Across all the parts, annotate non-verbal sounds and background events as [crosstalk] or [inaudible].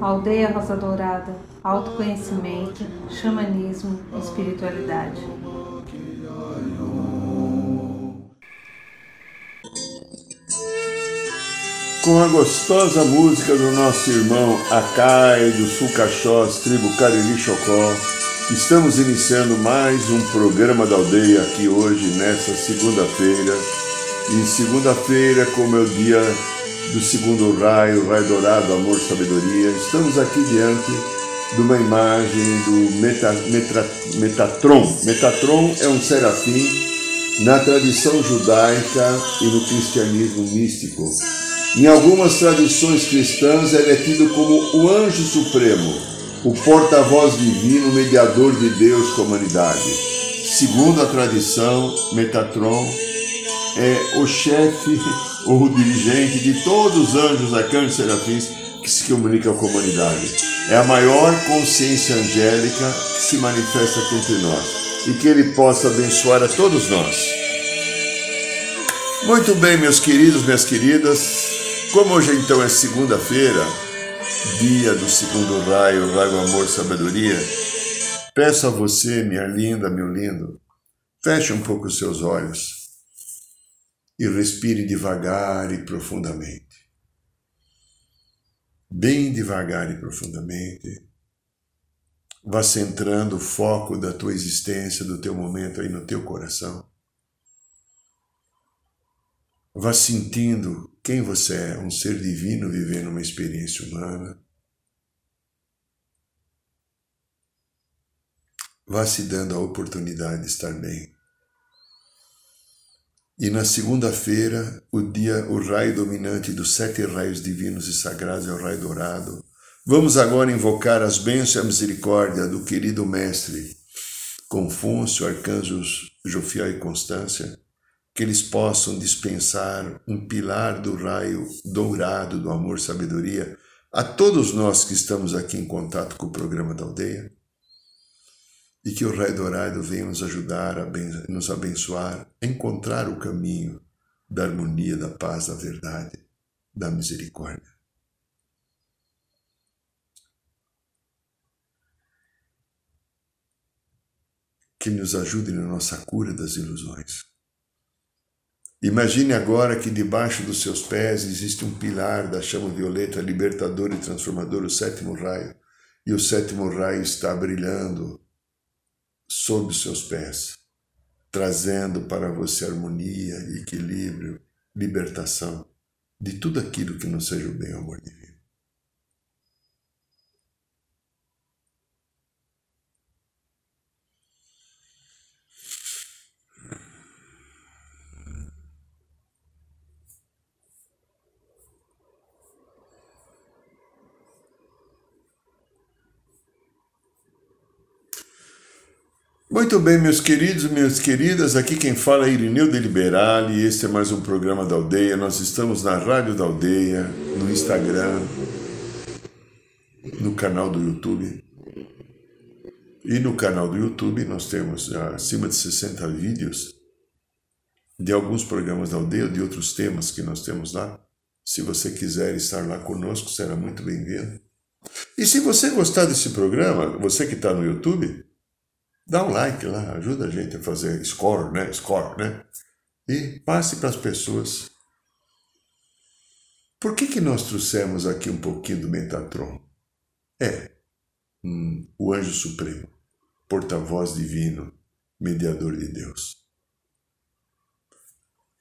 Aldeia Rosa Dourada, autoconhecimento, xamanismo, espiritualidade. Com a gostosa música do nosso irmão Akai do Sul Caixós, tribo Cariri Chocó, estamos iniciando mais um programa da aldeia aqui hoje, nessa segunda-feira. E segunda-feira, como é o dia do segundo raio, raio dourado, amor, sabedoria, estamos aqui diante de uma imagem do Meta, Metra, Metatron. Metatron é um serafim na tradição judaica e no cristianismo místico. Em algumas tradições cristãs, ele é tido como o anjo supremo, o porta-voz divino, mediador de Deus com a humanidade. Segundo a tradição, Metatron é o chefe ou o dirigente de todos os anjos, arcanjos serafins que se comunicam com a humanidade. É a maior consciência angélica que se manifesta entre nós e que ele possa abençoar a todos nós. Muito bem, meus queridos, minhas queridas, como hoje então é segunda-feira, dia do segundo raio, raio amor, sabedoria, peço a você, minha linda, meu lindo, feche um pouco os seus olhos e respire devagar e profundamente. Bem devagar e profundamente. Vá centrando o foco da tua existência, do teu momento aí no teu coração. Vá sentindo quem você é, um ser divino vivendo uma experiência humana. Vá se dando a oportunidade de estar bem. E na segunda-feira, o dia, o raio dominante dos sete raios divinos e sagrados é o raio dourado. Vamos agora invocar as bênçãos e a misericórdia do querido mestre Confúcio, arcanjos Jofiel e Constância, que eles possam dispensar um pilar do raio dourado do amor sabedoria a todos nós que estamos aqui em contato com o programa da aldeia e que o raio dourado venha nos ajudar a nos abençoar a encontrar o caminho da harmonia, da paz, da verdade, da misericórdia. Que nos ajude na nossa cura das ilusões Imagine agora que debaixo dos seus pés existe um pilar da chama violeta libertador e transformador, o sétimo raio, e o sétimo raio está brilhando sob seus pés, trazendo para você harmonia, equilíbrio, libertação de tudo aquilo que não seja o bem, o amor divino. Muito bem, meus queridos e minhas queridas, aqui quem fala é Irineu de Liberale, este é mais um programa da Aldeia. Nós estamos na Rádio da Aldeia, no Instagram, no canal do YouTube. E no canal do YouTube nós temos acima de 60 vídeos de alguns programas da Aldeia, de outros temas que nós temos lá. Se você quiser estar lá conosco, será muito bem-vindo. E se você gostar desse programa, você que está no YouTube, Dá um like lá, ajuda a gente a fazer score, né? Score, né? E passe para as pessoas. Por que, que nós trouxemos aqui um pouquinho do Metatron? É hum, o anjo supremo, porta-voz divino, mediador de Deus.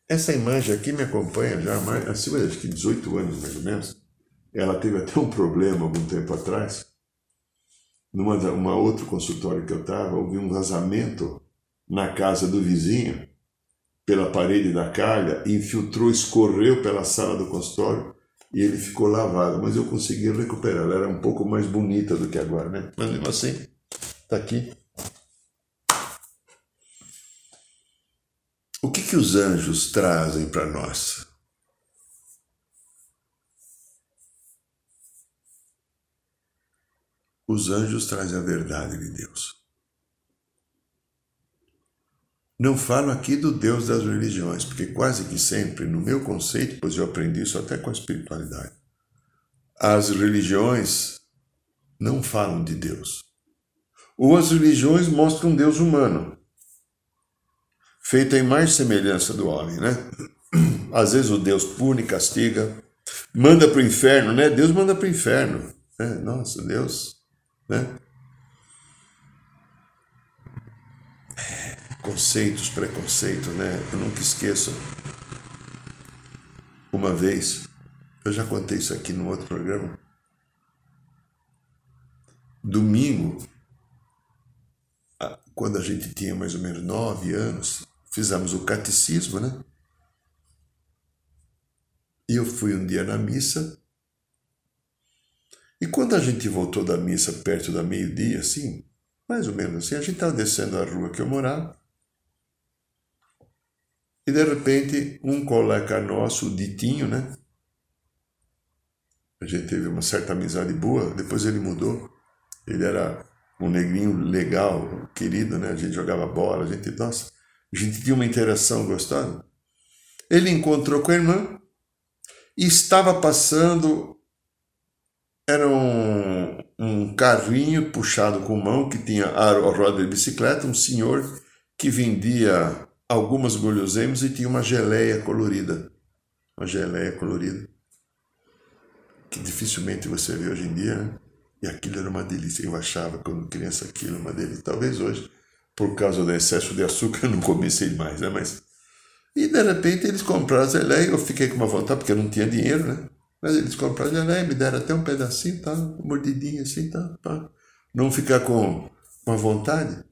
Essa imagem aqui me acompanha já há mais, acima de 18 anos, mais ou menos. Ela teve até um problema algum tempo atrás numa uma outro consultório que eu estava, houve um vazamento na casa do vizinho, pela parede da calha, infiltrou, escorreu pela sala do consultório e ele ficou lavado. Mas eu consegui recuperar. Ela era um pouco mais bonita do que agora, né? Mas mesmo assim, está aqui. O que, que os anjos trazem para nós? Os anjos trazem a verdade de Deus. Não falo aqui do Deus das religiões, porque quase que sempre, no meu conceito, pois eu aprendi isso até com a espiritualidade, as religiões não falam de Deus. Ou as religiões mostram um Deus humano, feito em mais semelhança do homem, né? Às vezes o Deus pune, castiga, manda para o inferno, né? Deus manda para o inferno. Né? Nossa, Deus, né? conceitos, preconceitos, né? Eu nunca esqueço. Uma vez, eu já contei isso aqui no outro programa. Domingo, quando a gente tinha mais ou menos nove anos, fizemos o catecismo, né? E eu fui um dia na missa. E quando a gente voltou da missa perto da meio-dia, assim, mais ou menos assim, a gente estava descendo a rua que eu morava. E de repente, um colega nosso, o Ditinho, né? A gente teve uma certa amizade boa, depois ele mudou. Ele era um negrinho legal, querido, né? A gente jogava bola, a gente, nossa, a gente tinha uma interação gostosa. Ele encontrou com a irmã e estava passando. Era um, um carrinho puxado com mão que tinha a roda de bicicleta, um senhor que vendia algumas guloseimas e tinha uma geleia colorida. Uma geleia colorida. Que dificilmente você vê hoje em dia, né? E aquilo era uma delícia. Eu achava, quando criança, aquilo uma delícia. Talvez hoje, por causa do excesso de açúcar, [laughs] eu não comecei mais, né? Mas... E de repente eles compraram a geleia. Eu fiquei com uma vontade, porque eu não tinha dinheiro, né? Mas eles compraram a geleia, me deram até um pedacinho, tá? Uma mordidinha assim, tá? Pra não ficar com uma vontade.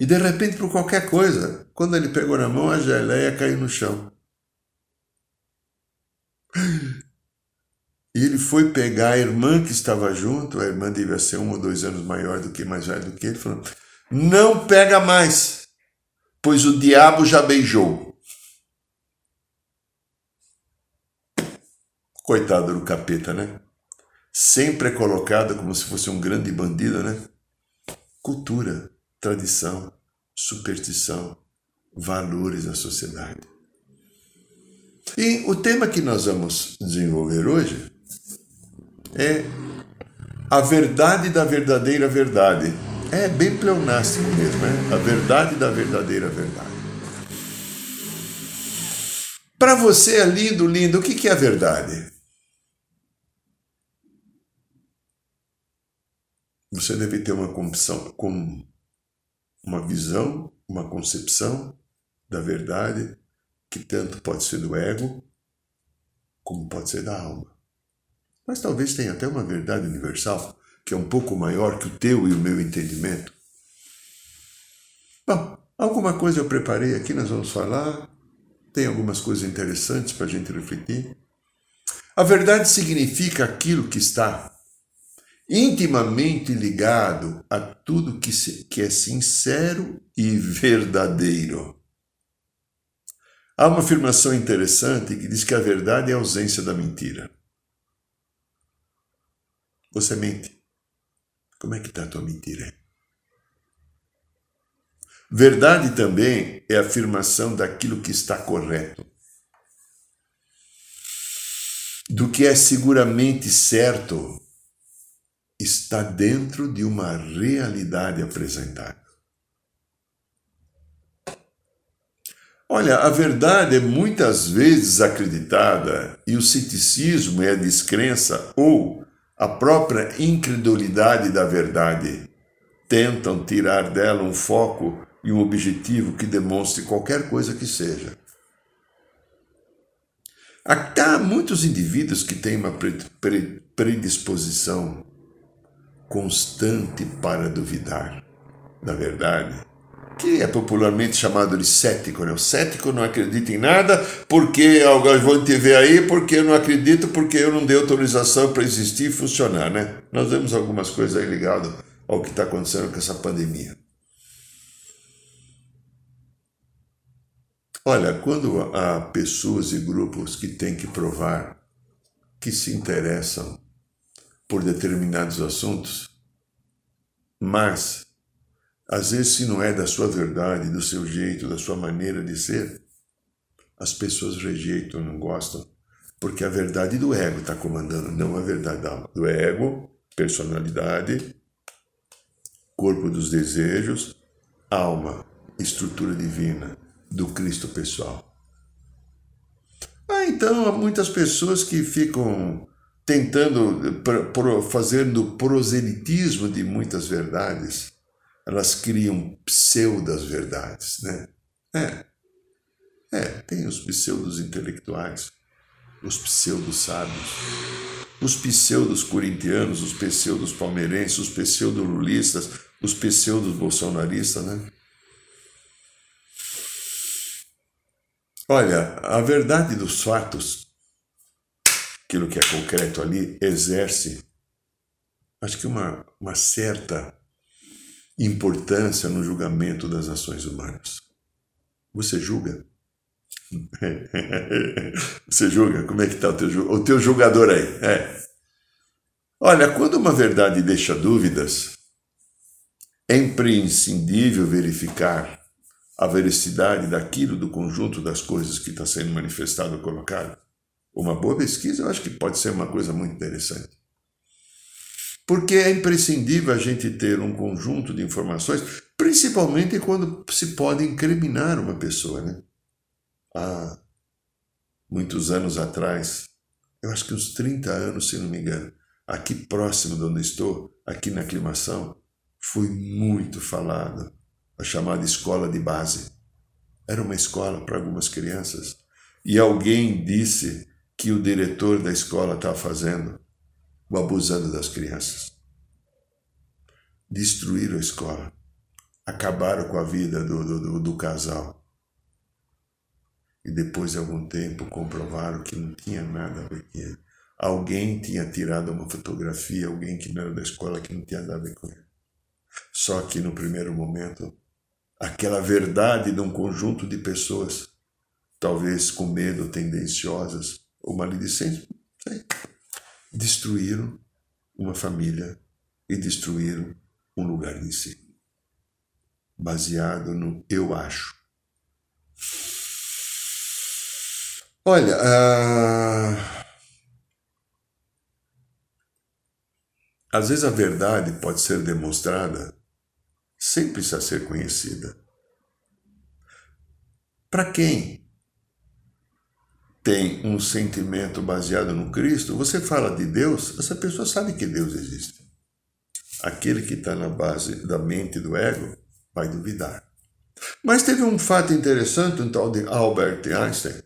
E de repente, por qualquer coisa, quando ele pegou na mão, a geleia caiu no chão. E ele foi pegar a irmã que estava junto, a irmã devia ser um ou dois anos maior do que, mais velho do que ele, falou: Não pega mais, pois o diabo já beijou. Coitado do capeta, né? Sempre é colocado como se fosse um grande bandido, né? Cultura tradição, superstição, valores da sociedade. E o tema que nós vamos desenvolver hoje é a verdade da verdadeira verdade. É bem pleonástico mesmo, é a verdade da verdadeira verdade. Para você é lindo, lindo, o que é a verdade? Você deve ter uma concepção, uma visão, uma concepção da verdade que tanto pode ser do ego como pode ser da alma. Mas talvez tenha até uma verdade universal que é um pouco maior que o teu e o meu entendimento. Bom, alguma coisa eu preparei aqui, nós vamos falar. Tem algumas coisas interessantes para a gente refletir. A verdade significa aquilo que está intimamente ligado a tudo que, se, que é sincero e verdadeiro. Há uma afirmação interessante que diz que a verdade é a ausência da mentira. Você mente. Como é que está a tua mentira? Verdade também é a afirmação daquilo que está correto. Do que é seguramente certo está dentro de uma realidade apresentada. Olha, a verdade é muitas vezes acreditada e o ceticismo é a descrença ou a própria incredulidade da verdade tentam tirar dela um foco e um objetivo que demonstre qualquer coisa que seja. Há muitos indivíduos que têm uma predisposição constante para duvidar da verdade, que é popularmente chamado de cético. Né? O cético não acredita em nada porque alguns vão te ver aí porque eu não acredito, porque eu não dei autorização para existir e funcionar. Né? Nós vemos algumas coisas aí ligadas ao que está acontecendo com essa pandemia. Olha, quando há pessoas e grupos que têm que provar que se interessam por determinados assuntos, mas Às vezes, se não é da sua verdade, do seu jeito, da sua maneira de ser, as pessoas rejeitam, não gostam, porque a verdade do ego está comandando, não a verdade da alma. Do ego, personalidade, corpo dos desejos, alma, estrutura divina, do Cristo pessoal. Ah, então há muitas pessoas que ficam tentando, fazendo proselitismo de muitas verdades, elas criam pseudas verdades, né? É, é, tem os pseudos intelectuais, os pseudos sábios, os pseudos corintianos, os pseudos palmeirenses, os pseudos lulistas, os pseudos bolsonaristas, né? Olha, a verdade dos fatos, aquilo que é concreto ali, exerce, acho que uma, uma certa importância no julgamento das ações humanas. Você julga? [laughs] Você julga? Como é que está o teu, o teu julgador aí? É. Olha, quando uma verdade deixa dúvidas, é imprescindível verificar a veracidade daquilo, do conjunto das coisas que está sendo manifestado ou colocado. Uma boa pesquisa eu acho que pode ser uma coisa muito interessante. Porque é imprescindível a gente ter um conjunto de informações, principalmente quando se pode incriminar uma pessoa, né? há muitos anos atrás, eu acho que uns 30 anos, se não me engano, aqui próximo de onde estou, aqui na aclimação, foi muito falado a chamada escola de base. Era uma escola para algumas crianças. E alguém disse que o diretor da escola estava fazendo o abusando das crianças. Destruíram a escola. Acabaram com a vida do, do, do casal e depois de algum tempo comprovaram que não tinha nada a ver com ele. Alguém tinha tirado uma fotografia, alguém que não era da escola que não tinha nada a ver com ele. Só que no primeiro momento, aquela verdade de um conjunto de pessoas, talvez com medo, tendenciosas ou maledicentes, destruíram uma família e destruíram um lugar em si, baseado no eu acho. Olha, uh... às vezes a verdade pode ser demonstrada sem precisar ser conhecida. Para quem tem um sentimento baseado no Cristo, você fala de Deus, essa pessoa sabe que Deus existe. Aquele que está na base da mente do ego vai duvidar. Mas teve um fato interessante, um tal de Albert Einstein,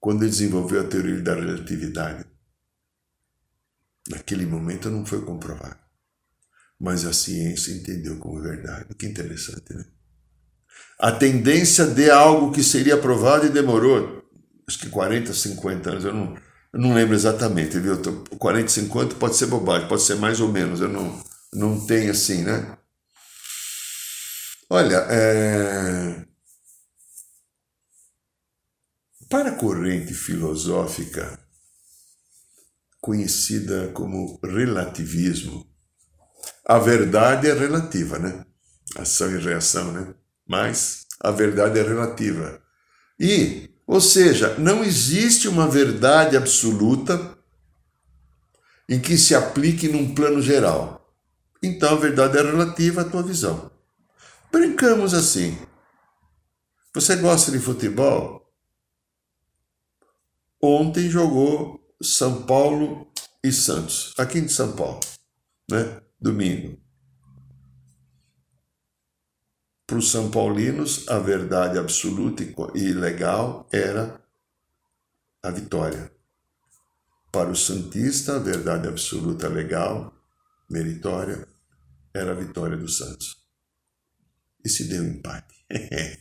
quando ele desenvolveu a teoria da relatividade. Naquele momento não foi comprovado, mas a ciência entendeu como verdade. Que interessante, né? A tendência de algo que seria provado e demorou, acho que 40, 50 anos, eu não, eu não lembro exatamente, viu? 40, 50 pode ser bobagem, pode ser mais ou menos, eu não, não tenho assim, né? Olha, é, para a corrente filosófica conhecida como relativismo, a verdade é relativa, né? Ação e reação, né? Mas a verdade é relativa. E, ou seja, não existe uma verdade absoluta em que se aplique num plano geral. Então a verdade é relativa à tua visão. Brincamos assim. Você gosta de futebol? Ontem jogou São Paulo e Santos, aqui em São Paulo, né? Domingo. Para os São Paulinos, a verdade absoluta e legal era a vitória. Para o Santista, a verdade absoluta, legal, meritória, era a vitória do Santos. E se deu empate. [laughs]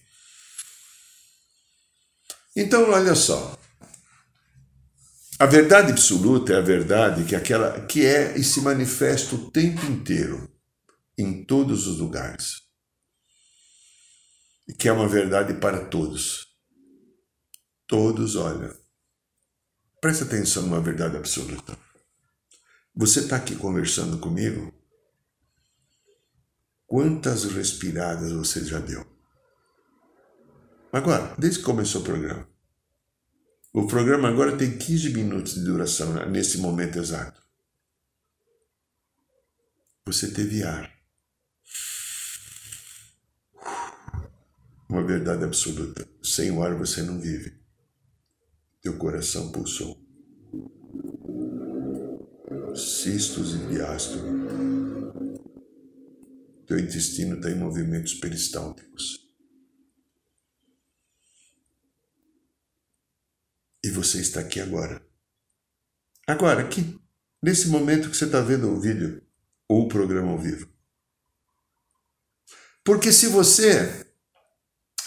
então, olha só. A verdade absoluta é a verdade que, aquela, que é e se manifesta o tempo inteiro, em todos os lugares. E que é uma verdade para todos. Todos, olha, presta atenção numa verdade absoluta. Você está aqui conversando comigo? Quantas respiradas você já deu? Agora, desde que começou o programa. O programa agora tem 15 minutos de duração, né, nesse momento exato. Você teve ar. Uma verdade absoluta. Sem o ar você não vive. Teu coração pulsou. Cistos e diástole. Teu intestino está em movimentos peristálticos. E você está aqui agora. Agora, aqui, nesse momento que você está vendo o vídeo ou o programa ao vivo. Porque se você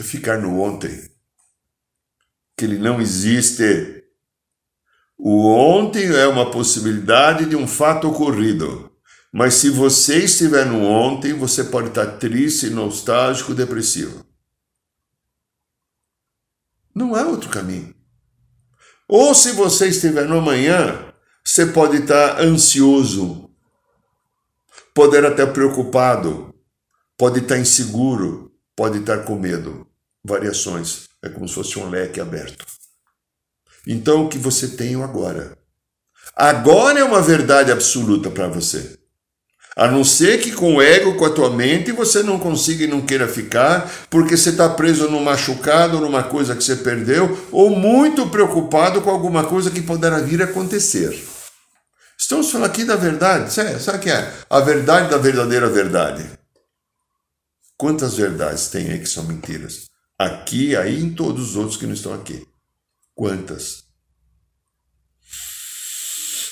ficar no ontem, que ele não existe, o ontem é uma possibilidade de um fato ocorrido. Mas se você estiver no ontem, você pode estar triste, nostálgico, depressivo. Não há outro caminho. Ou se você estiver no amanhã, você pode estar ansioso, poder até preocupado, pode estar inseguro, pode estar com medo. Variações, é como se fosse um leque aberto. Então o que você tem agora? Agora é uma verdade absoluta para você. A não ser que com o ego, com a tua mente, você não consiga e não queira ficar, porque você está preso num machucado, numa coisa que você perdeu, ou muito preocupado com alguma coisa que poderá vir a acontecer. Estamos falando aqui da verdade. Sabe o que é? A verdade da verdadeira verdade. Quantas verdades tem aí que são mentiras? Aqui, aí em todos os outros que não estão aqui. Quantas?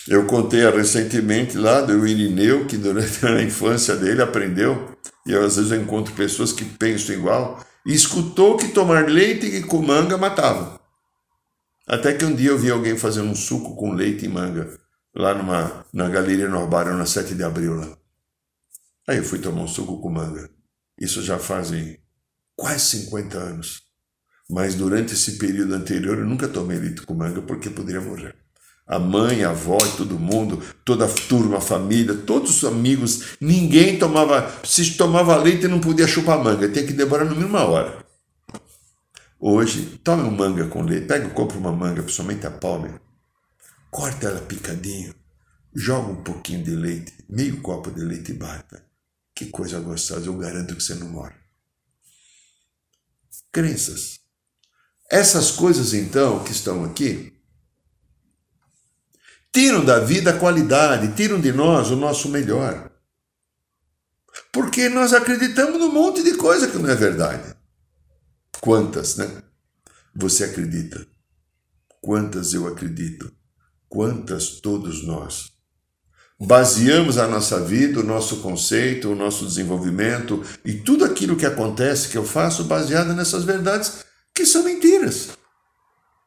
Eu contei recentemente lá do Irineu, que durante a infância dele aprendeu, e eu, às vezes eu encontro pessoas que pensam igual, e escutou que tomar leite e com manga matava. Até que um dia eu vi alguém fazendo um suco com leite e manga, lá numa, na Galeria Norbara, na 7 de abril lá. Aí eu fui tomar um suco com manga. Isso já fazem quase 50 anos. Mas durante esse período anterior eu nunca tomei leite com manga porque poderia morrer a mãe, a avó todo mundo, toda a turma, a família, todos os amigos, ninguém tomava, se tomava leite não podia chupar manga, tinha que demorar no mínimo uma hora. Hoje, tome uma manga com leite, pega, compra uma manga, principalmente a palme, corta ela picadinho, joga um pouquinho de leite, meio copo de leite e bata. Que coisa gostosa, eu garanto que você não morre. Crenças. Essas coisas então que estão aqui, tiram da vida a qualidade, tiram de nós o nosso melhor. Porque nós acreditamos num monte de coisa que não é verdade. Quantas, né? Você acredita? Quantas eu acredito? Quantas todos nós? Baseamos a nossa vida, o nosso conceito, o nosso desenvolvimento e tudo aquilo que acontece, que eu faço, baseado nessas verdades que são mentiras.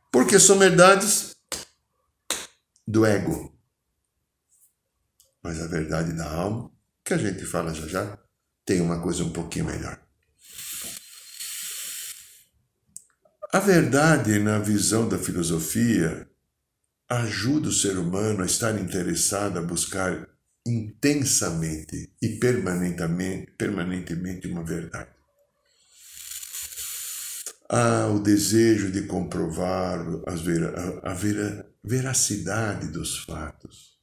Porque são verdades do ego. Mas a verdade da alma, que a gente fala já já, tem uma coisa um pouquinho melhor. A verdade, na visão da filosofia, ajuda o ser humano a estar interessado a buscar intensamente e permanentemente, permanentemente uma verdade. Há o desejo de comprovar a, vera, a, vera, veracidade dos fatos,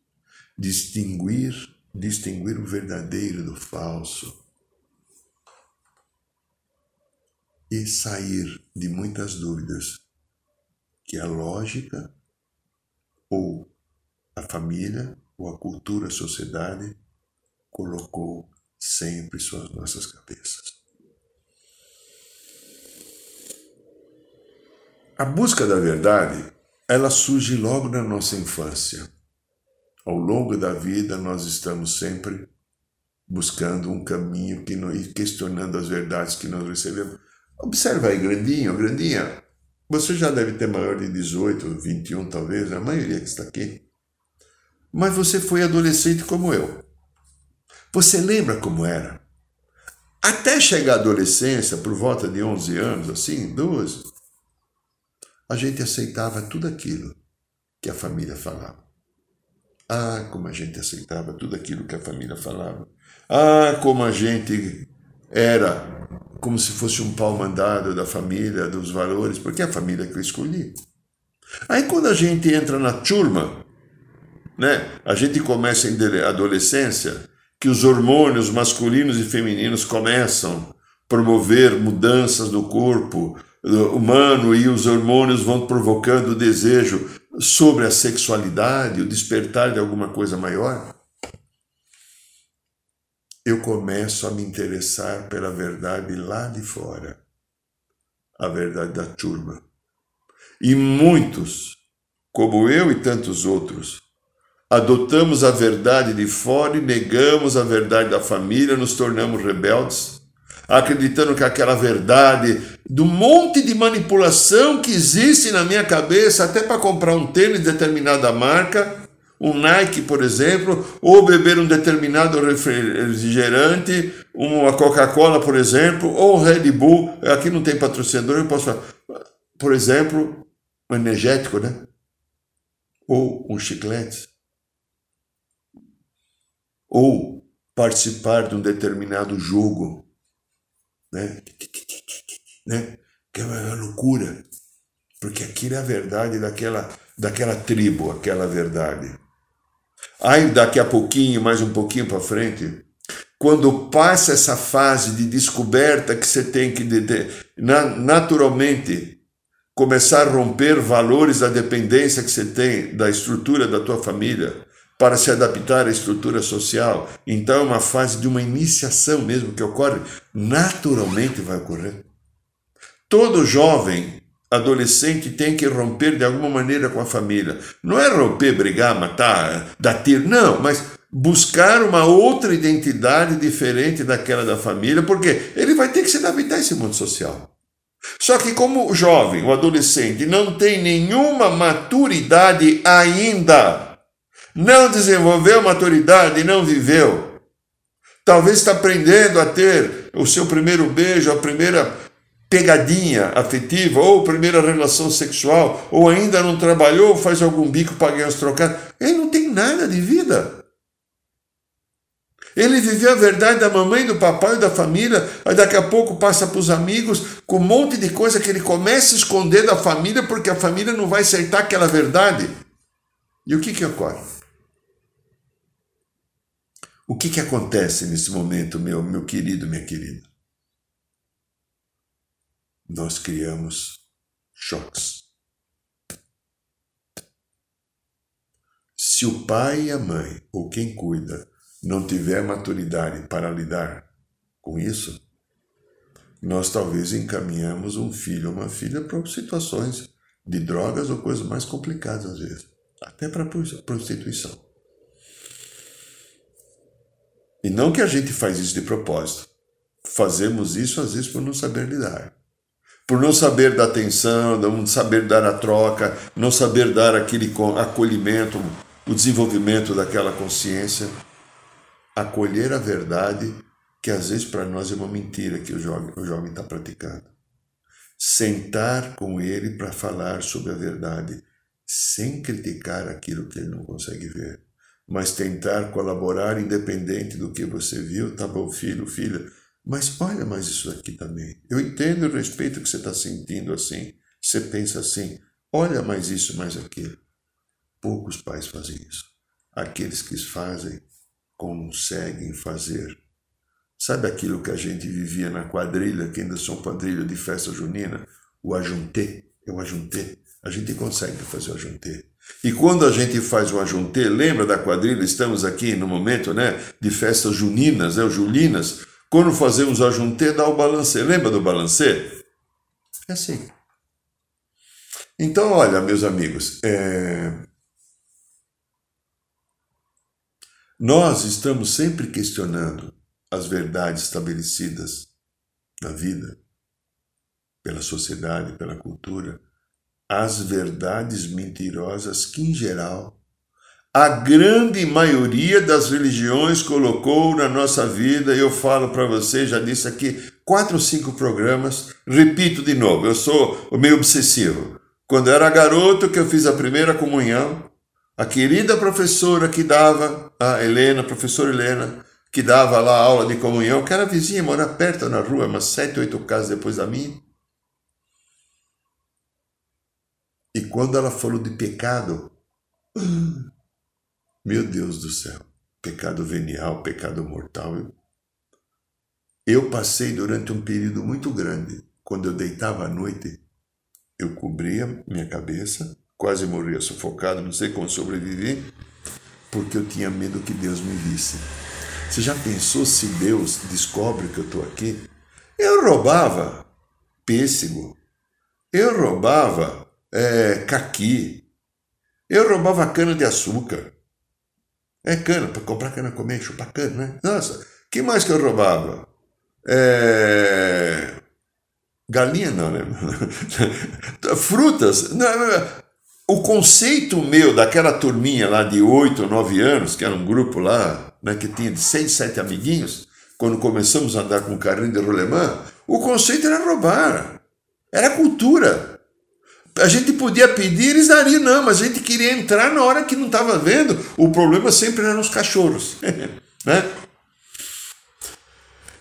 distinguir, distinguir o verdadeiro do falso e sair de muitas dúvidas que a lógica ou a família ou a cultura, a sociedade colocou sempre em suas nossas cabeças. A busca da verdade ela surge logo na nossa infância. Ao longo da vida, nós estamos sempre buscando um caminho que e questionando as verdades que nós recebemos. Observa aí, grandinho, grandinha. Você já deve ter maior de 18, 21 talvez, a maioria que está aqui. Mas você foi adolescente como eu. Você lembra como era? Até chegar à adolescência, por volta de 11 anos, assim, 12, a gente aceitava tudo aquilo que a família falava. Ah, como a gente aceitava tudo aquilo que a família falava. Ah, como a gente era como se fosse um pau mandado da família, dos valores, porque é a família que eu escolhi. Aí quando a gente entra na turma, né, a gente começa em adolescência, que os hormônios masculinos e femininos começam a promover mudanças no corpo humano e os hormônios vão provocando o desejo sobre a sexualidade, o despertar de alguma coisa maior eu começo a me interessar pela verdade lá de fora, a verdade da turma. E muitos, como eu e tantos outros, adotamos a verdade de fora e negamos a verdade da família, nos tornamos rebeldes, acreditando que aquela verdade do monte de manipulação que existe na minha cabeça, até para comprar um tênis de determinada marca, um Nike, por exemplo, ou beber um determinado refrigerante, uma Coca-Cola, por exemplo, ou Red Bull. Aqui não tem patrocinador, eu posso falar. Por exemplo, um energético, né? Ou um chiclete. Ou participar de um determinado jogo, né? né? Que é uma loucura, porque aquilo é a verdade daquela, daquela tribo, aquela verdade. Aí daqui a pouquinho, mais um pouquinho para frente, quando passa essa fase de descoberta que você tem que naturalmente começar a romper valores da dependência que você tem da estrutura da tua família para se adaptar à estrutura social. Então é uma fase de uma iniciação mesmo que ocorre, naturalmente vai ocorrer. Todo jovem adolescente tem que romper de alguma maneira com a família. Não é romper, brigar, matar, dar tiro, não, mas buscar uma outra identidade diferente daquela da família, porque ele vai ter que se adaptar a esse mundo social. Só que como o jovem, o adolescente, não tem nenhuma maturidade ainda, não desenvolveu maturidade, não viveu, talvez está aprendendo a ter o seu primeiro beijo, a primeira pegadinha afetiva, ou primeira relação sexual, ou ainda não trabalhou, faz algum bico para ganhar os trocados. Ele não tem nada de vida. Ele viveu a verdade da mamãe, do papai, da família, aí daqui a pouco passa para os amigos com um monte de coisa que ele começa a esconder da família porque a família não vai aceitar aquela verdade. E o que, que ocorre? O que, que acontece nesse momento, meu, meu querido, minha querida? Nós criamos choques. Se o pai e a mãe, ou quem cuida, não tiver maturidade para lidar com isso, nós talvez encaminhamos um filho ou uma filha para situações de drogas ou coisas mais complicadas às vezes, até para prostituição. E não que a gente faz isso de propósito. Fazemos isso às vezes por não saber lidar por não saber dar atenção, não saber dar a troca, não saber dar aquele acolhimento, o desenvolvimento daquela consciência, acolher a verdade, que às vezes para nós é uma mentira que o jovem está praticando. Sentar com ele para falar sobre a verdade, sem criticar aquilo que ele não consegue ver, mas tentar colaborar independente do que você viu, tá bom, filho, filha, mas olha mais isso aqui também. Eu entendo e respeito que você está sentindo assim. Você pensa assim, olha mais isso, mais aquilo. Poucos pais fazem isso. Aqueles que fazem, conseguem fazer. Sabe aquilo que a gente vivia na quadrilha, que ainda são quadrilha de festa junina? O ajuntê. É o ajuntê. A gente consegue fazer o ajuntê. E quando a gente faz o ajuntê, lembra da quadrilha? Estamos aqui no momento né, de festas juninas, né, julinas quando fazemos o ajuntê, dá o balancê. Lembra do balancê? É assim. Então, olha, meus amigos, é... nós estamos sempre questionando as verdades estabelecidas na vida, pela sociedade, pela cultura, as verdades mentirosas que, em geral, a grande maioria das religiões colocou na nossa vida, eu falo para você, já disse aqui, quatro ou cinco programas, repito de novo, eu sou meio obsessivo. Quando era garoto que eu fiz a primeira comunhão, a querida professora que dava, a Helena, a professora Helena, que dava lá aula de comunhão, que era vizinha, mora perto na rua, umas sete, oito casas depois da minha. E quando ela falou de pecado, meu Deus do céu, pecado venial, pecado mortal. Eu passei durante um período muito grande, quando eu deitava à noite, eu cobria minha cabeça, quase morria sufocado, não sei como sobrevivi, porque eu tinha medo que Deus me visse. Você já pensou se Deus descobre que eu estou aqui? Eu roubava pêssego, eu roubava é, caqui, eu roubava cana de açúcar. É cana, para comprar cana comer, chupar cana, né? Nossa, que mais que eu roubava? É... Galinha não, né? [laughs] Frutas. O conceito meu daquela turminha lá de 8 ou 9 anos, que era um grupo lá, né, que tinha de 6, 7 amiguinhos, quando começamos a andar com o carrinho de rolemã, o conceito era roubar. Era cultura. A gente podia pedir, eles dariam, não, mas a gente queria entrar na hora que não estava vendo. O problema sempre eram os cachorros. [laughs] né?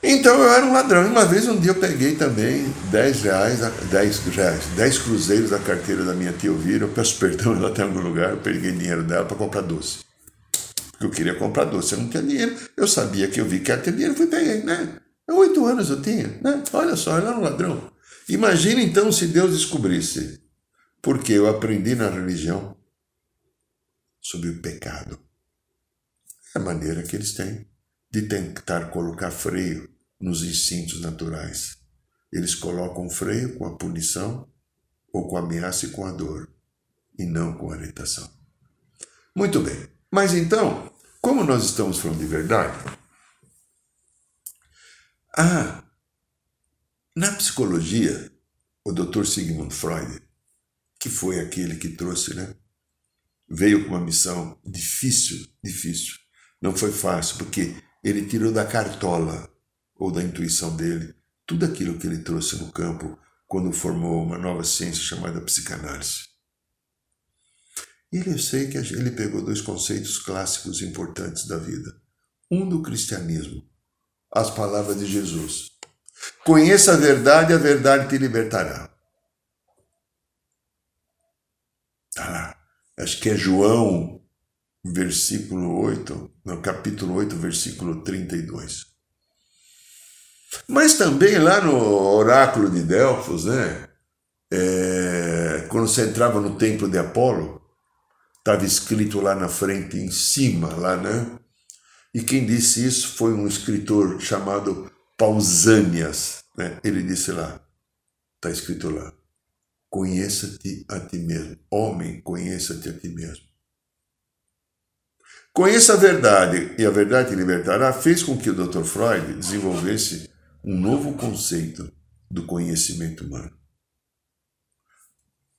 Então eu era um ladrão. Uma vez, um dia, eu peguei também 10 reais, 10 reais, 10 cruzeiros da carteira da minha tia Elvira. Eu peço perdão, ela tem em algum lugar. Eu peguei dinheiro dela para comprar doce. Porque eu queria comprar doce. Eu não tinha dinheiro. Eu sabia que eu vi que ela tinha dinheiro, fui peguei, né? Oito anos eu tinha, né? Olha só, eu era um ladrão. Imagina então se Deus descobrisse. Porque eu aprendi na religião sobre o pecado. É a maneira que eles têm de tentar colocar freio nos instintos naturais. Eles colocam freio com a punição ou com a ameaça e com a dor, e não com a orientação. Muito bem, mas então, como nós estamos falando de verdade, ah, na psicologia, o Dr. Sigmund Freud, que foi aquele que trouxe, né? Veio com uma missão difícil, difícil. Não foi fácil, porque ele tirou da cartola ou da intuição dele tudo aquilo que ele trouxe no campo quando formou uma nova ciência chamada psicanálise. E eu sei que ele pegou dois conceitos clássicos importantes da vida. Um do cristianismo, as palavras de Jesus. Conheça a verdade, a verdade te libertará. Lá. Acho que é João versículo 8, no capítulo 8, versículo 32. Mas também lá no oráculo de Delfos, né? É, quando você entrava no templo de Apolo, estava escrito lá na frente, em cima, lá, né? E quem disse isso foi um escritor chamado Pausanias. Né? Ele disse lá, está escrito lá, conheça-te a ti mesmo. Homem, conheça-te a ti mesmo. Conheça a verdade e a verdade te libertará fez com que o Dr. Freud desenvolvesse um novo conceito do conhecimento humano.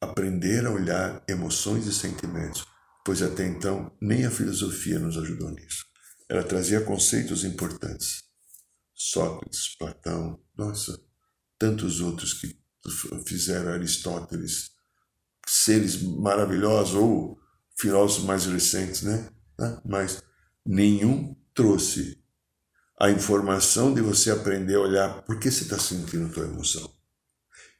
Aprender a olhar emoções e sentimentos, pois até então nem a filosofia nos ajudou nisso. Ela trazia conceitos importantes. Sócrates, Platão, nossa, tantos outros que fizeram Aristóteles, seres maravilhosos ou filósofos mais recentes, né? Né? mas nenhum trouxe a informação de você aprender a olhar por que você está sentindo tua emoção.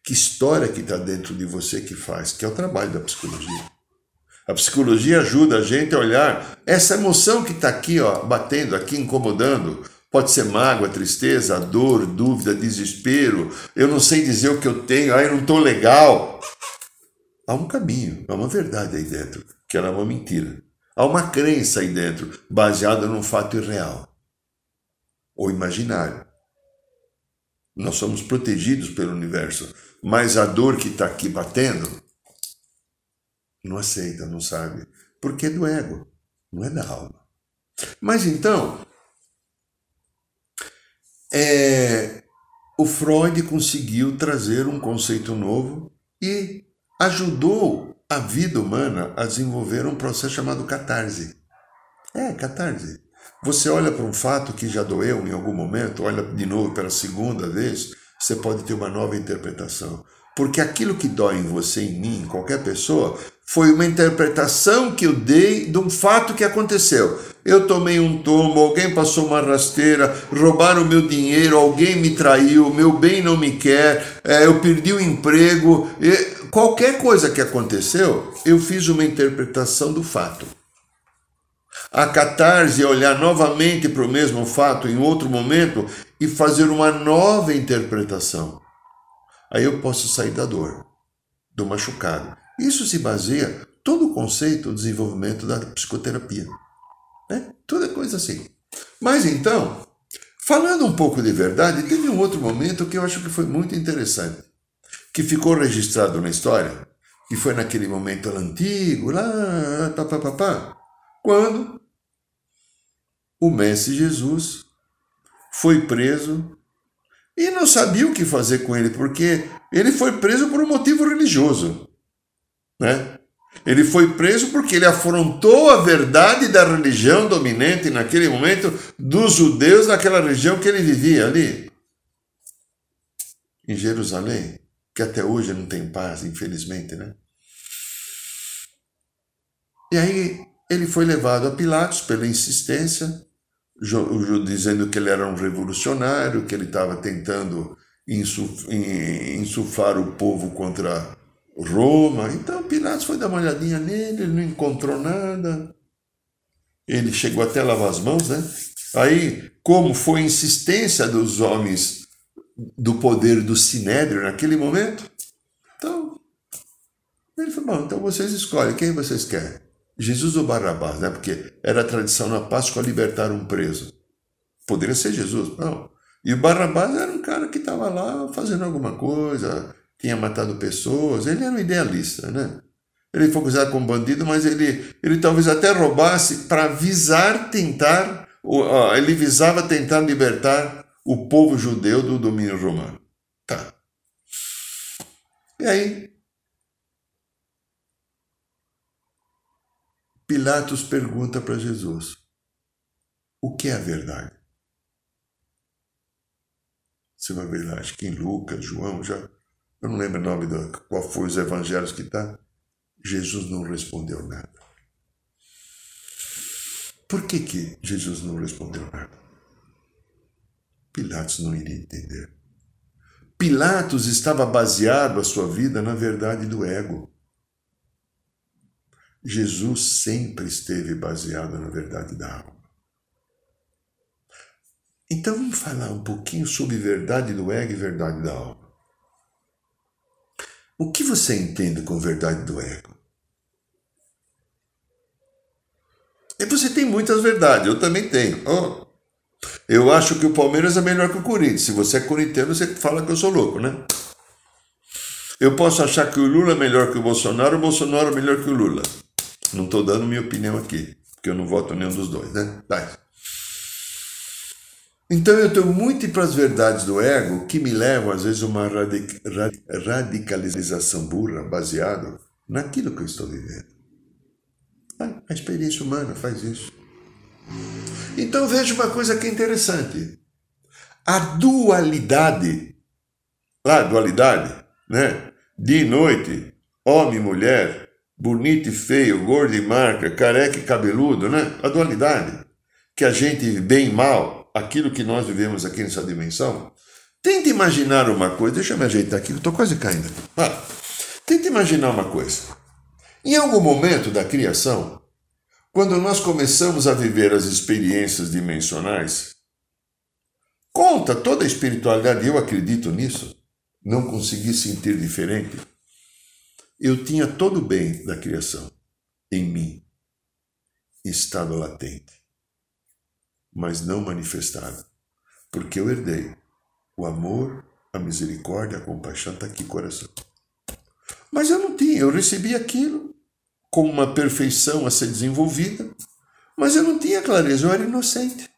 Que história que está dentro de você que faz, que é o trabalho da psicologia. A psicologia ajuda a gente a olhar essa emoção que está aqui, ó, batendo aqui, incomodando. Pode ser mágoa, tristeza, dor, dúvida, desespero. Eu não sei dizer o que eu tenho, ah, eu não estou legal. Há um caminho, há uma verdade aí dentro, que era uma mentira. Há uma crença aí dentro, baseada num fato irreal ou imaginário. Nós somos protegidos pelo universo, mas a dor que está aqui batendo não aceita, não sabe, porque é do ego, não é da alma. Mas então, é, o Freud conseguiu trazer um conceito novo e ajudou a vida humana a desenvolver um processo chamado catarse. É, catarse. Você olha para um fato que já doeu em algum momento, olha de novo pela segunda vez, você pode ter uma nova interpretação. Porque aquilo que dói em você, em mim, em qualquer pessoa, foi uma interpretação que eu dei de um fato que aconteceu. Eu tomei um tombo, alguém passou uma rasteira, roubaram meu dinheiro, alguém me traiu, meu bem não me quer, é, eu perdi o emprego. qualquer coisa que aconteceu, eu fiz uma interpretação do fato. A catarse é olhar novamente para o mesmo fato em outro momento e fazer uma nova interpretação. Aí eu posso sair da dor, do machucado. Isso se baseia todo o conceito do desenvolvimento da psicoterapia. Né? Toda coisa assim. Mas então, falando um pouco de verdade, teve um outro momento que eu acho que foi muito interessante, que ficou registrado na história, que foi naquele momento antigo, lá, pá, pá, pá, pá, quando o Mestre Jesus foi preso e não sabia o que fazer com ele, porque ele foi preso por um motivo religioso. Né? Ele foi preso porque ele afrontou a verdade da religião dominante naquele momento dos judeus naquela região que ele vivia ali. Em Jerusalém, que até hoje não tem paz, infelizmente, né? E aí ele foi levado a Pilatos pela insistência, dizendo que ele era um revolucionário, que ele estava tentando insuflar o povo contra Roma. Então Pilatos foi dar uma olhadinha nele, ele não encontrou nada. Ele chegou até a lavar as mãos, né? Aí, como foi insistência dos homens do poder do Sinédrio naquele momento, então ele falou: bom, então vocês escolhem quem vocês querem. Jesus ou Barrabás, né? Porque era tradição na Páscoa libertar um preso. Poderia ser Jesus, não. E o Barrabás era um cara que estava lá fazendo alguma coisa, tinha matado pessoas, ele era um idealista, né? Ele foi acusado como bandido, mas ele, ele talvez até roubasse para visar tentar, ele visava tentar libertar o povo judeu do domínio romano. Tá. E aí, Pilatos pergunta para Jesus: o que é a verdade? Você vai ver lá, acho que em Lucas, João, já eu não lembro o nome do qual foi os evangelhos que está. Jesus não respondeu nada. Por que, que Jesus não respondeu nada? Pilatos não iria entender. Pilatos estava baseado a sua vida na verdade do ego. Jesus sempre esteve baseado na verdade da alma. Então vamos falar um pouquinho sobre verdade do ego e verdade da alma. O que você entende com verdade do ego? E você tem muitas verdades, eu também tenho. Oh, eu acho que o Palmeiras é melhor que o Corinthians. Se você é corintiano, você fala que eu sou louco, né? Eu posso achar que o Lula é melhor que o Bolsonaro, o Bolsonaro é melhor que o Lula. Não estou dando minha opinião aqui, porque eu não voto nenhum dos dois, né? Tá. Então eu tenho muito para as verdades do ego que me levam às vezes a uma radic radicalização burra baseado naquilo que eu estou vivendo. A experiência humana faz isso. Então veja uma coisa que é interessante. A dualidade, lá dualidade, né? Dia e noite, homem e mulher, bonito e feio, gordo e marca, careca e cabeludo, né? A dualidade. Que a gente bem e mal, aquilo que nós vivemos aqui nessa dimensão, tente imaginar uma coisa. Deixa eu me ajeitar aqui, eu estou quase caindo. Ah, tente imaginar uma coisa. Em algum momento da criação, quando nós começamos a viver as experiências dimensionais, conta toda a espiritualidade, eu acredito nisso, não consegui sentir diferente. Eu tinha todo o bem da criação em mim, estado latente mas não manifestada, porque eu herdei o amor, a misericórdia, a compaixão está aqui coração. Mas eu não tinha, eu recebi aquilo como uma perfeição a ser desenvolvida, mas eu não tinha clareza, eu era inocente.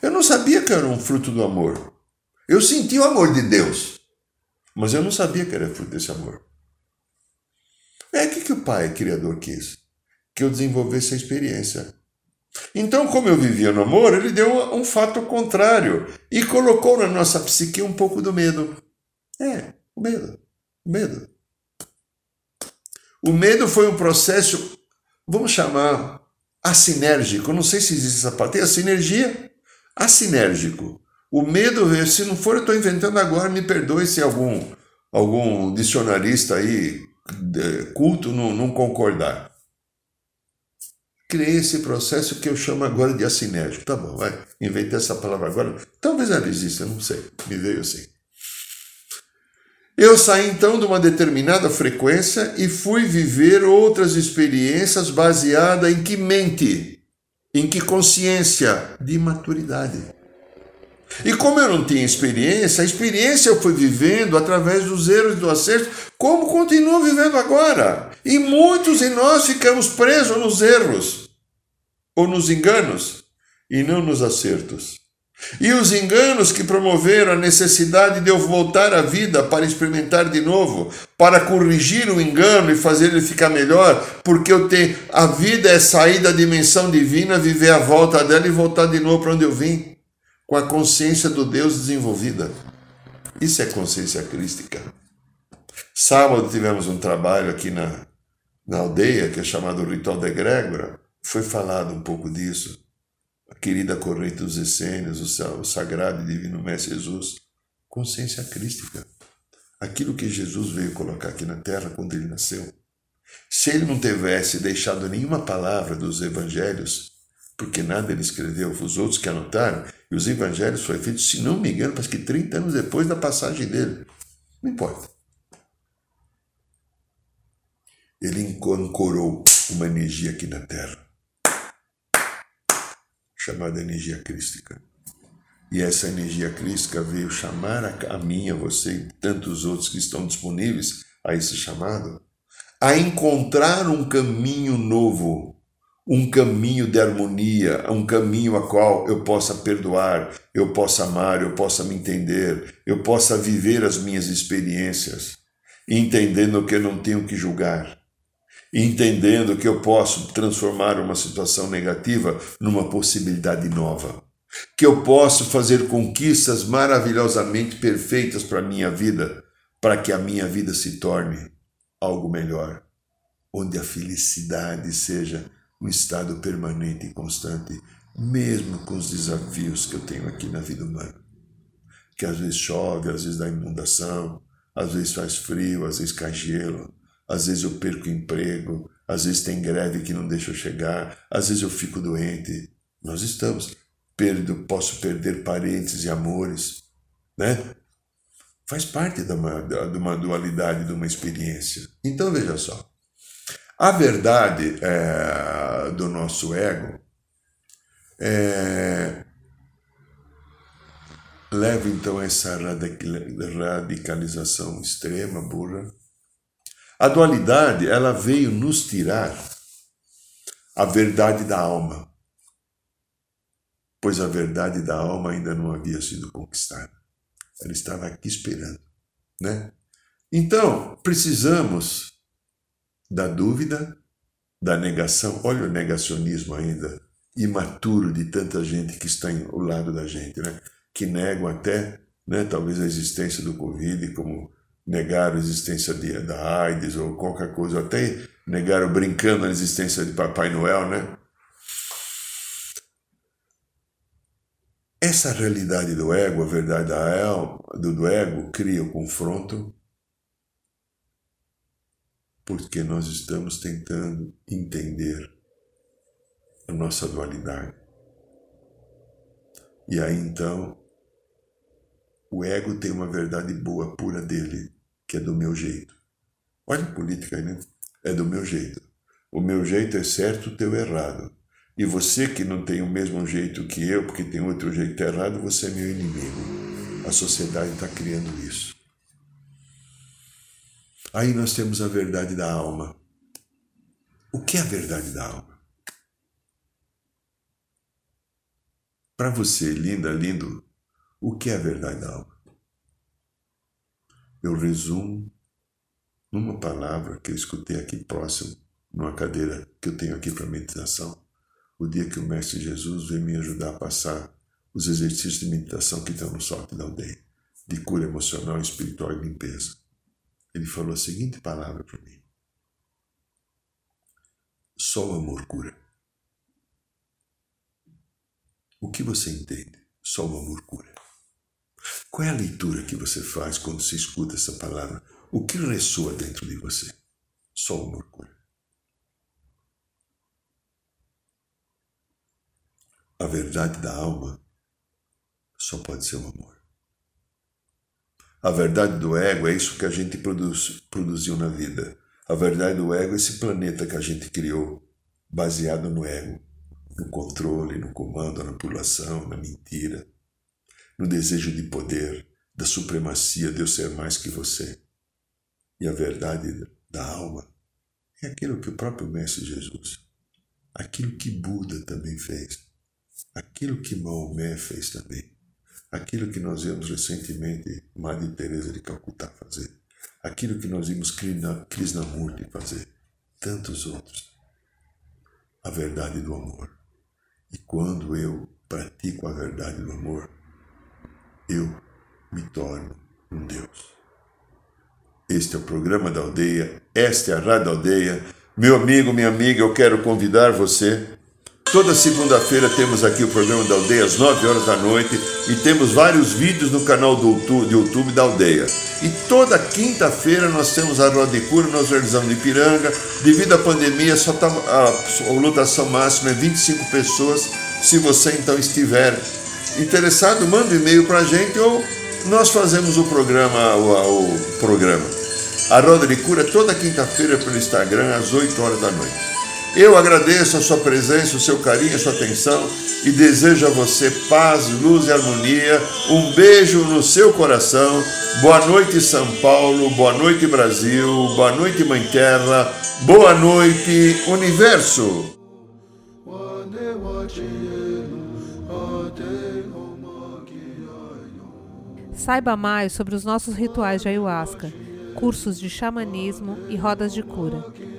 Eu não sabia que era um fruto do amor. Eu senti o amor de Deus, mas eu não sabia que era fruto desse amor. É que, que o Pai Criador quis? Que eu desenvolvesse a experiência então, como eu vivia no amor, ele deu um fato contrário e colocou na nossa psique um pouco do medo. É, o medo. O medo. O medo foi um processo, vamos chamar, assinérgico. Não sei se existe essa palavra. Tem a sinergia, assinérgico. O medo, se não for, eu estou inventando agora, me perdoe se algum, algum dicionarista aí culto não, não concordar. Criei esse processo que eu chamo agora de assinérgico. Tá bom, vai. Inventei essa palavra agora. Talvez ela exista, não sei. Me veio assim. Eu saí então de uma determinada frequência e fui viver outras experiências baseadas em que mente, em que consciência de maturidade. E como eu não tinha experiência, a experiência eu fui vivendo através dos erros e do acerto, como continuo vivendo agora. E muitos de nós ficamos presos nos erros ou nos enganos e não nos acertos. E os enganos que promoveram a necessidade de eu voltar à vida para experimentar de novo, para corrigir o engano e fazer ele ficar melhor, porque eu tenho a vida é sair da dimensão divina, viver a volta dela e voltar de novo para onde eu vim, com a consciência do Deus desenvolvida. Isso é consciência crística. Sábado tivemos um trabalho aqui na, na aldeia, que é chamado Ritual da Egrégora, foi falado um pouco disso a querida corrente dos essênios, o sagrado e divino Mestre Jesus, consciência crística. Aquilo que Jesus veio colocar aqui na terra quando ele nasceu. Se ele não tivesse deixado nenhuma palavra dos evangelhos, porque nada ele escreveu, os outros que anotaram, e os evangelhos foram feitos, se não me engano, parece que 30 anos depois da passagem dele. Não importa. Ele ancorou uma energia aqui na terra chamada energia crística. E essa energia crística veio chamar a mim, a você e tantos outros que estão disponíveis a esse chamado, a encontrar um caminho novo, um caminho de harmonia, um caminho a qual eu possa perdoar, eu possa amar, eu possa me entender, eu possa viver as minhas experiências, entendendo que eu não tenho que julgar, entendendo que eu posso transformar uma situação negativa numa possibilidade nova, que eu posso fazer conquistas maravilhosamente perfeitas para a minha vida, para que a minha vida se torne algo melhor, onde a felicidade seja um estado permanente e constante, mesmo com os desafios que eu tenho aqui na vida humana. Que às vezes chove, às vezes dá inundação, às vezes faz frio, às vezes cai gelo, às vezes eu perco emprego, às vezes tem greve que não deixa eu chegar, às vezes eu fico doente. Nós estamos. Perdo, posso perder parentes e amores, né? Faz parte de uma, de uma dualidade, de uma experiência. Então veja só. A verdade é, do nosso ego é, leva então a essa radicalização extrema, burra, a dualidade, ela veio nos tirar a verdade da alma, pois a verdade da alma ainda não havia sido conquistada. Ela estava aqui esperando, né? Então, precisamos da dúvida, da negação. Olha o negacionismo ainda imaturo de tanta gente que está ao lado da gente, né? Que negam até, né, talvez a existência do Covid como negaram a existência de, da AIDS ou qualquer coisa, até negaram brincando a existência de Papai Noel, né? Essa realidade do ego, a verdade do, do ego, cria o confronto, porque nós estamos tentando entender a nossa dualidade. E aí então, o ego tem uma verdade boa, pura dele, que é do meu jeito. Olha a política aí, né? É do meu jeito. O meu jeito é certo, o teu é errado. E você que não tem o mesmo jeito que eu, porque tem outro jeito errado, você é meu inimigo. A sociedade está criando isso. Aí nós temos a verdade da alma. O que é a verdade da alma? Para você, linda, lindo, o que é a verdade da alma? eu resumo numa palavra que eu escutei aqui próximo, numa cadeira que eu tenho aqui para meditação, o dia que o Mestre Jesus veio me ajudar a passar os exercícios de meditação que estão no sorte da aldeia. de cura emocional, espiritual e limpeza. Ele falou a seguinte palavra para mim: Só o amor cura. O que você entende? Só o amor cura. Qual é a leitura que você faz quando se escuta essa palavra? O que ressoa dentro de você? Só o amor cura. A verdade da alma só pode ser o amor. A verdade do ego é isso que a gente produz, produziu na vida. A verdade do ego é esse planeta que a gente criou, baseado no ego, no controle, no comando, na manipulação, na mentira, no desejo de poder, da supremacia de eu ser mais que você. E a verdade da alma é aquilo que o próprio Mestre Jesus, aquilo que Buda também fez, aquilo que Maomé fez também, aquilo que nós vimos recentemente Madre Teresa de Calcutá fazer, aquilo que nós vimos Krishnamurti fazer, tantos outros. A verdade do amor. E quando eu pratico a verdade do amor, eu me torno um Deus. Este é o programa da aldeia, esta é a Rádio Aldeia. Meu amigo, minha amiga, eu quero convidar você. Toda segunda-feira temos aqui o programa da aldeia às 9 horas da noite e temos vários vídeos no canal do YouTube da aldeia. E toda quinta-feira nós temos a Roda de Cura, nós realizamos em Piranga. Devido à pandemia, só tá, a, a lotação máxima é 25 pessoas. Se você então estiver interessado, manda um e-mail para a gente ou nós fazemos o programa, o, o programa. A Roda de Cura toda quinta-feira pelo Instagram às 8 horas da noite. Eu agradeço a sua presença, o seu carinho, a sua atenção e desejo a você paz, luz e harmonia. Um beijo no seu coração. Boa noite, São Paulo. Boa noite, Brasil. Boa noite, Mãe Terra. Boa noite, Universo. Saiba mais sobre os nossos rituais de ayahuasca, cursos de xamanismo e rodas de cura.